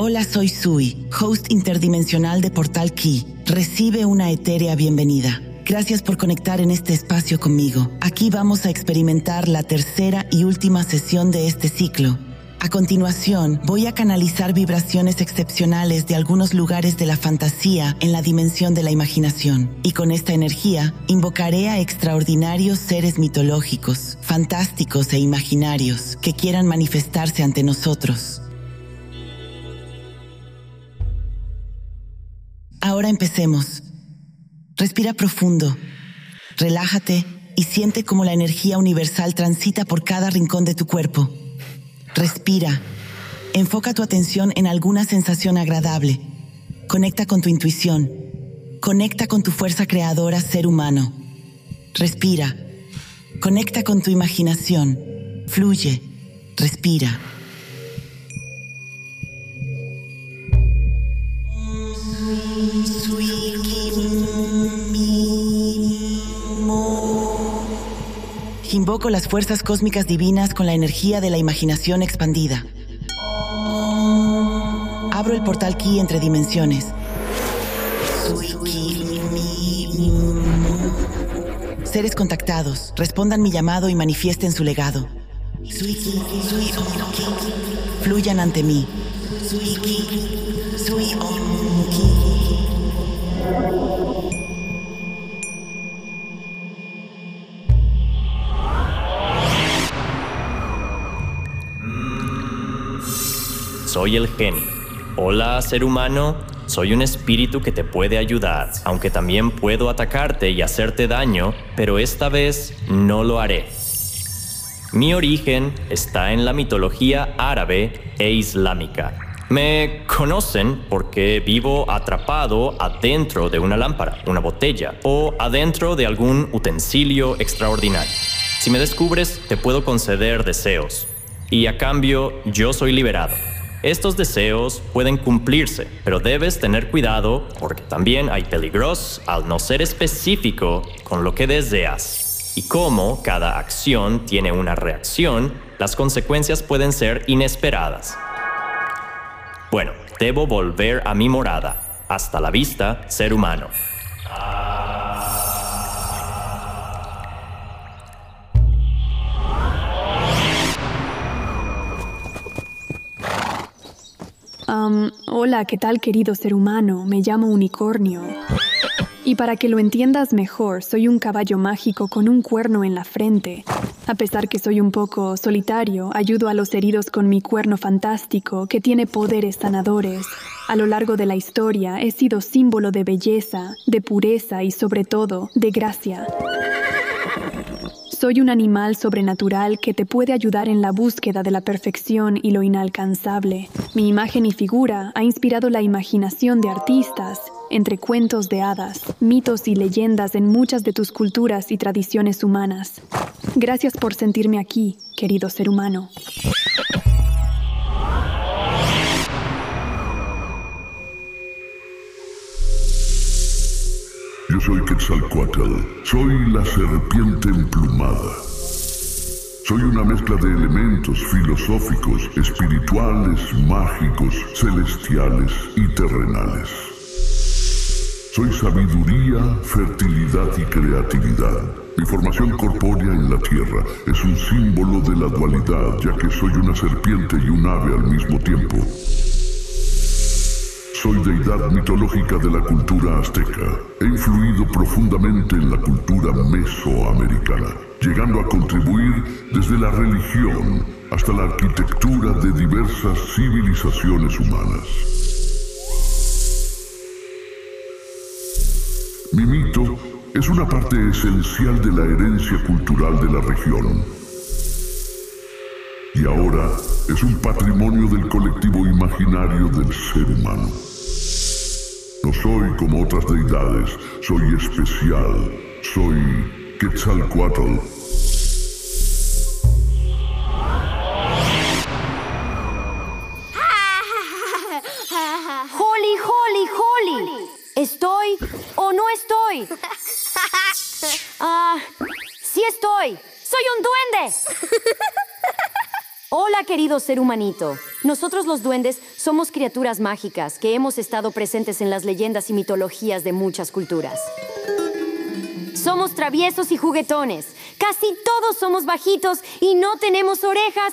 Hola, soy Sui, host interdimensional de Portal Key. Recibe una etérea bienvenida. Gracias por conectar en este espacio conmigo. Aquí vamos a experimentar la tercera y última sesión de este ciclo. A continuación, voy a canalizar vibraciones excepcionales de algunos lugares de la fantasía en la dimensión de la imaginación. Y con esta energía, invocaré a extraordinarios seres mitológicos, fantásticos e imaginarios que quieran manifestarse ante nosotros. Ahora empecemos. Respira profundo, relájate y siente cómo la energía universal transita por cada rincón de tu cuerpo. Respira. Enfoca tu atención en alguna sensación agradable. Conecta con tu intuición. Conecta con tu fuerza creadora ser humano. Respira. Conecta con tu imaginación. Fluye. Respira. Invoco las fuerzas cósmicas divinas con la energía de la imaginación expandida. Abro el portal Ki entre dimensiones. Seres contactados, respondan mi llamado y manifiesten su legado. Fluyan ante mí. Soy el genio. Hola, ser humano. Soy un espíritu que te puede ayudar, aunque también puedo atacarte y hacerte daño, pero esta vez no lo haré. Mi origen está en la mitología árabe e islámica. Me conocen porque vivo atrapado adentro de una lámpara, una botella o adentro de algún utensilio extraordinario. Si me descubres, te puedo conceder deseos. Y a cambio, yo soy liberado. Estos deseos pueden cumplirse, pero debes tener cuidado porque también hay peligros al no ser específico con lo que deseas. Y como cada acción tiene una reacción, las consecuencias pueden ser inesperadas. Bueno, debo volver a mi morada. Hasta la vista, ser humano. Hola, ¿qué tal querido ser humano? Me llamo Unicornio. Y para que lo entiendas mejor, soy un caballo mágico con un cuerno en la frente. A pesar que soy un poco solitario, ayudo a los heridos con mi cuerno fantástico que tiene poderes sanadores. A lo largo de la historia he sido símbolo de belleza, de pureza y sobre todo de gracia. Soy un animal sobrenatural que te puede ayudar en la búsqueda de la perfección y lo inalcanzable. Mi imagen y figura ha inspirado la imaginación de artistas, entre cuentos de hadas, mitos y leyendas en muchas de tus culturas y tradiciones humanas. Gracias por sentirme aquí, querido ser humano. Soy Quetzalcoatl, soy la serpiente emplumada. Soy una mezcla de elementos filosóficos, espirituales, mágicos, celestiales y terrenales. Soy sabiduría, fertilidad y creatividad. Mi formación corpórea en la tierra es un símbolo de la dualidad, ya que soy una serpiente y un ave al mismo tiempo. Soy deidad mitológica de la cultura azteca. He influido profundamente en la cultura mesoamericana, llegando a contribuir desde la religión hasta la arquitectura de diversas civilizaciones humanas. Mi mito es una parte esencial de la herencia cultural de la región. Y ahora es un patrimonio del colectivo imaginario del ser humano. No soy como otras deidades, soy especial, soy Quetzalcoatl. Holly, Holly, Holly. ¿Estoy o no estoy? Querido ser humanito. Nosotros los duendes somos criaturas mágicas que hemos estado presentes en las leyendas y mitologías de muchas culturas. Somos traviesos y juguetones. Casi todos somos bajitos y no tenemos orejas.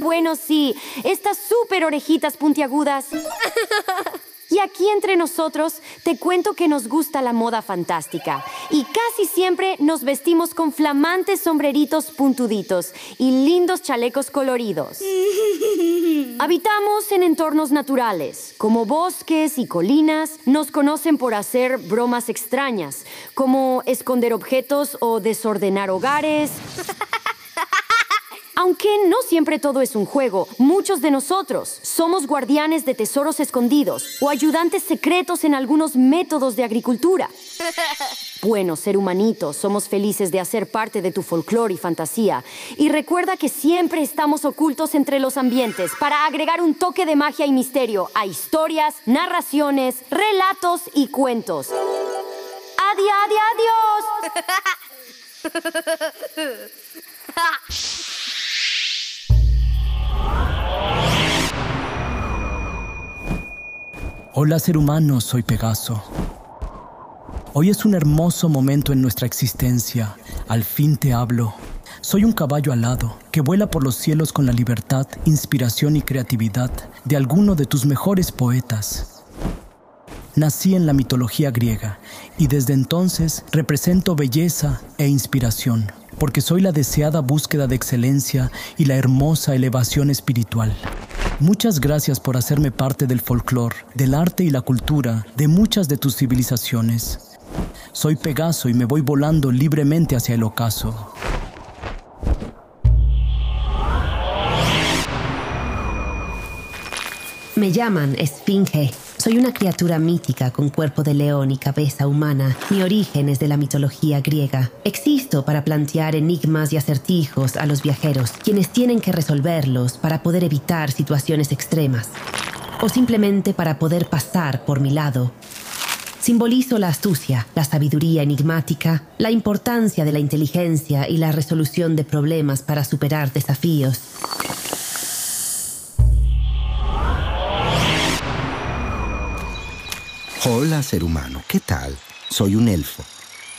Bueno, sí, estas súper orejitas puntiagudas. Y aquí entre nosotros te cuento que nos gusta la moda fantástica y casi siempre nos vestimos con flamantes sombreritos puntuditos y lindos chalecos coloridos. Habitamos en entornos naturales, como bosques y colinas. Nos conocen por hacer bromas extrañas, como esconder objetos o desordenar hogares. Aunque no siempre todo es un juego, muchos de nosotros somos guardianes de tesoros escondidos o ayudantes secretos en algunos métodos de agricultura. Bueno, ser humanitos, somos felices de hacer parte de tu folclore y fantasía. Y recuerda que siempre estamos ocultos entre los ambientes para agregar un toque de magia y misterio a historias, narraciones, relatos y cuentos. ¡Adiós, adiós, adiós! Hola ser humano, soy Pegaso. Hoy es un hermoso momento en nuestra existencia. Al fin te hablo. Soy un caballo alado que vuela por los cielos con la libertad, inspiración y creatividad de alguno de tus mejores poetas. Nací en la mitología griega y desde entonces represento belleza e inspiración, porque soy la deseada búsqueda de excelencia y la hermosa elevación espiritual. Muchas gracias por hacerme parte del folclore, del arte y la cultura de muchas de tus civilizaciones. Soy Pegaso y me voy volando libremente hacia el ocaso. Me llaman Esfinge soy una criatura mítica con cuerpo de león y cabeza humana. Mi origen es de la mitología griega. Existo para plantear enigmas y acertijos a los viajeros, quienes tienen que resolverlos para poder evitar situaciones extremas. O simplemente para poder pasar por mi lado. Simbolizo la astucia, la sabiduría enigmática, la importancia de la inteligencia y la resolución de problemas para superar desafíos. Hola, ser humano, ¿qué tal? Soy un elfo.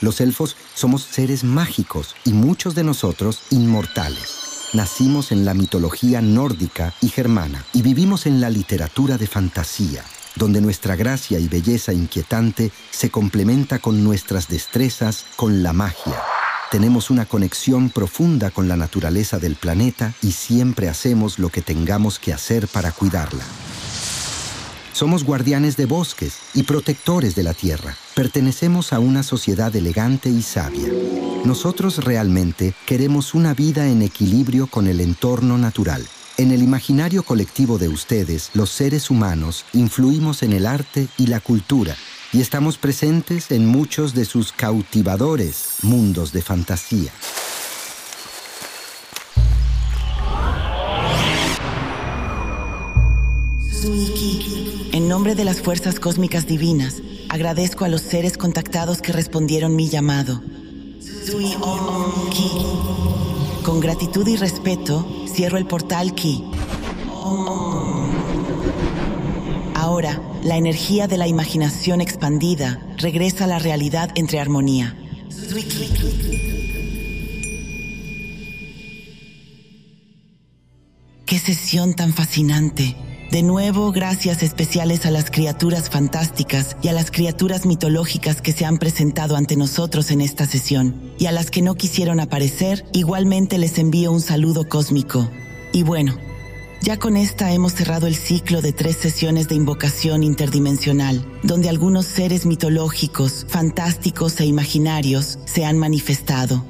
Los elfos somos seres mágicos y muchos de nosotros inmortales. Nacimos en la mitología nórdica y germana y vivimos en la literatura de fantasía, donde nuestra gracia y belleza inquietante se complementa con nuestras destrezas, con la magia. Tenemos una conexión profunda con la naturaleza del planeta y siempre hacemos lo que tengamos que hacer para cuidarla. Somos guardianes de bosques y protectores de la tierra. Pertenecemos a una sociedad elegante y sabia. Nosotros realmente queremos una vida en equilibrio con el entorno natural. En el imaginario colectivo de ustedes, los seres humanos, influimos en el arte y la cultura y estamos presentes en muchos de sus cautivadores mundos de fantasía. En nombre de las fuerzas cósmicas divinas, agradezco a los seres contactados que respondieron mi llamado. Con gratitud y respeto, cierro el portal Ki. Ahora, la energía de la imaginación expandida regresa a la realidad entre armonía. ¡Qué sesión tan fascinante! De nuevo, gracias especiales a las criaturas fantásticas y a las criaturas mitológicas que se han presentado ante nosotros en esta sesión. Y a las que no quisieron aparecer, igualmente les envío un saludo cósmico. Y bueno, ya con esta hemos cerrado el ciclo de tres sesiones de invocación interdimensional, donde algunos seres mitológicos, fantásticos e imaginarios se han manifestado.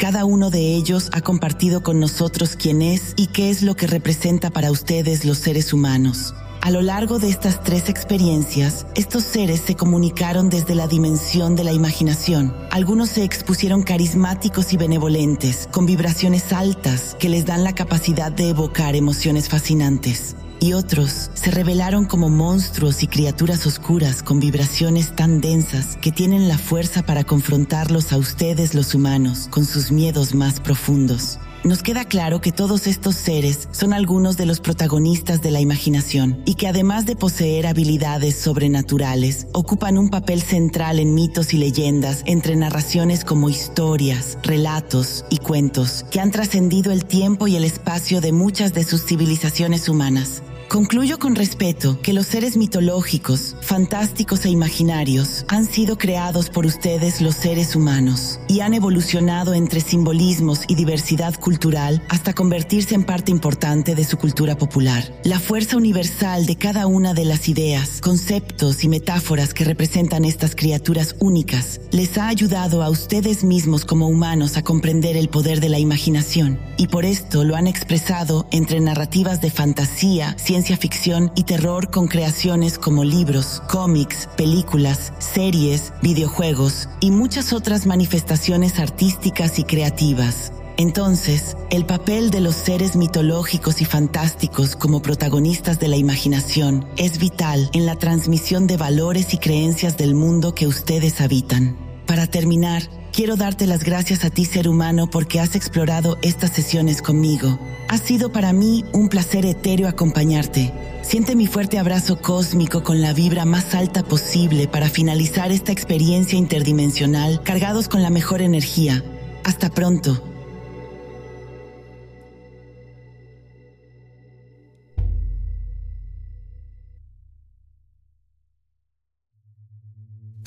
Cada uno de ellos ha compartido con nosotros quién es y qué es lo que representa para ustedes los seres humanos. A lo largo de estas tres experiencias, estos seres se comunicaron desde la dimensión de la imaginación. Algunos se expusieron carismáticos y benevolentes, con vibraciones altas que les dan la capacidad de evocar emociones fascinantes y otros se revelaron como monstruos y criaturas oscuras con vibraciones tan densas que tienen la fuerza para confrontarlos a ustedes los humanos con sus miedos más profundos. nos queda claro que todos estos seres son algunos de los protagonistas de la imaginación y que además de poseer habilidades sobrenaturales, ocupan un papel central en mitos y leyendas entre narraciones como historias, relatos y cuentos que han trascendido el tiempo y el espacio de muchas de sus civilizaciones humanas. Concluyo con respeto que los seres mitológicos, fantásticos e imaginarios han sido creados por ustedes los seres humanos y han evolucionado entre simbolismos y diversidad cultural hasta convertirse en parte importante de su cultura popular. La fuerza universal de cada una de las ideas, conceptos y metáforas que representan estas criaturas únicas les ha ayudado a ustedes mismos como humanos a comprender el poder de la imaginación y por esto lo han expresado entre narrativas de fantasía, ciencia ciencia ficción y terror con creaciones como libros, cómics, películas, series, videojuegos y muchas otras manifestaciones artísticas y creativas. Entonces, el papel de los seres mitológicos y fantásticos como protagonistas de la imaginación es vital en la transmisión de valores y creencias del mundo que ustedes habitan. Para terminar, quiero darte las gracias a ti ser humano porque has explorado estas sesiones conmigo ha sido para mí un placer etéreo acompañarte. Siente mi fuerte abrazo cósmico con la vibra más alta posible para finalizar esta experiencia interdimensional cargados con la mejor energía. Hasta pronto.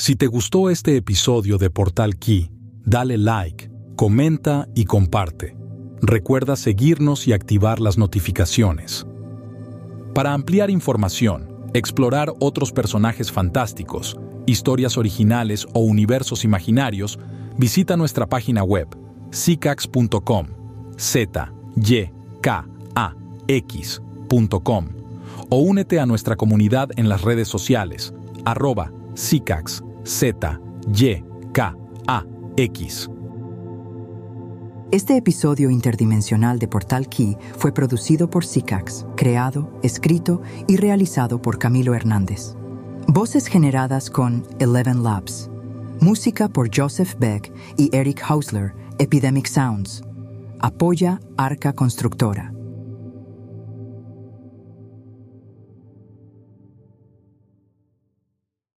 Si te gustó este episodio de Portal Key, dale like, comenta y comparte recuerda seguirnos y activar las notificaciones. Para ampliar información, explorar otros personajes fantásticos, historias originales o universos imaginarios, visita nuestra página web zicax.com, z y k a x.com o únete a nuestra comunidad en las redes sociales arroba zicax, z y k a x. Este episodio interdimensional de Portal Key fue producido por Sicax, creado, escrito y realizado por Camilo Hernández. Voces generadas con Eleven Labs. Música por Joseph Beck y Eric Hausler, Epidemic Sounds. Apoya Arca Constructora.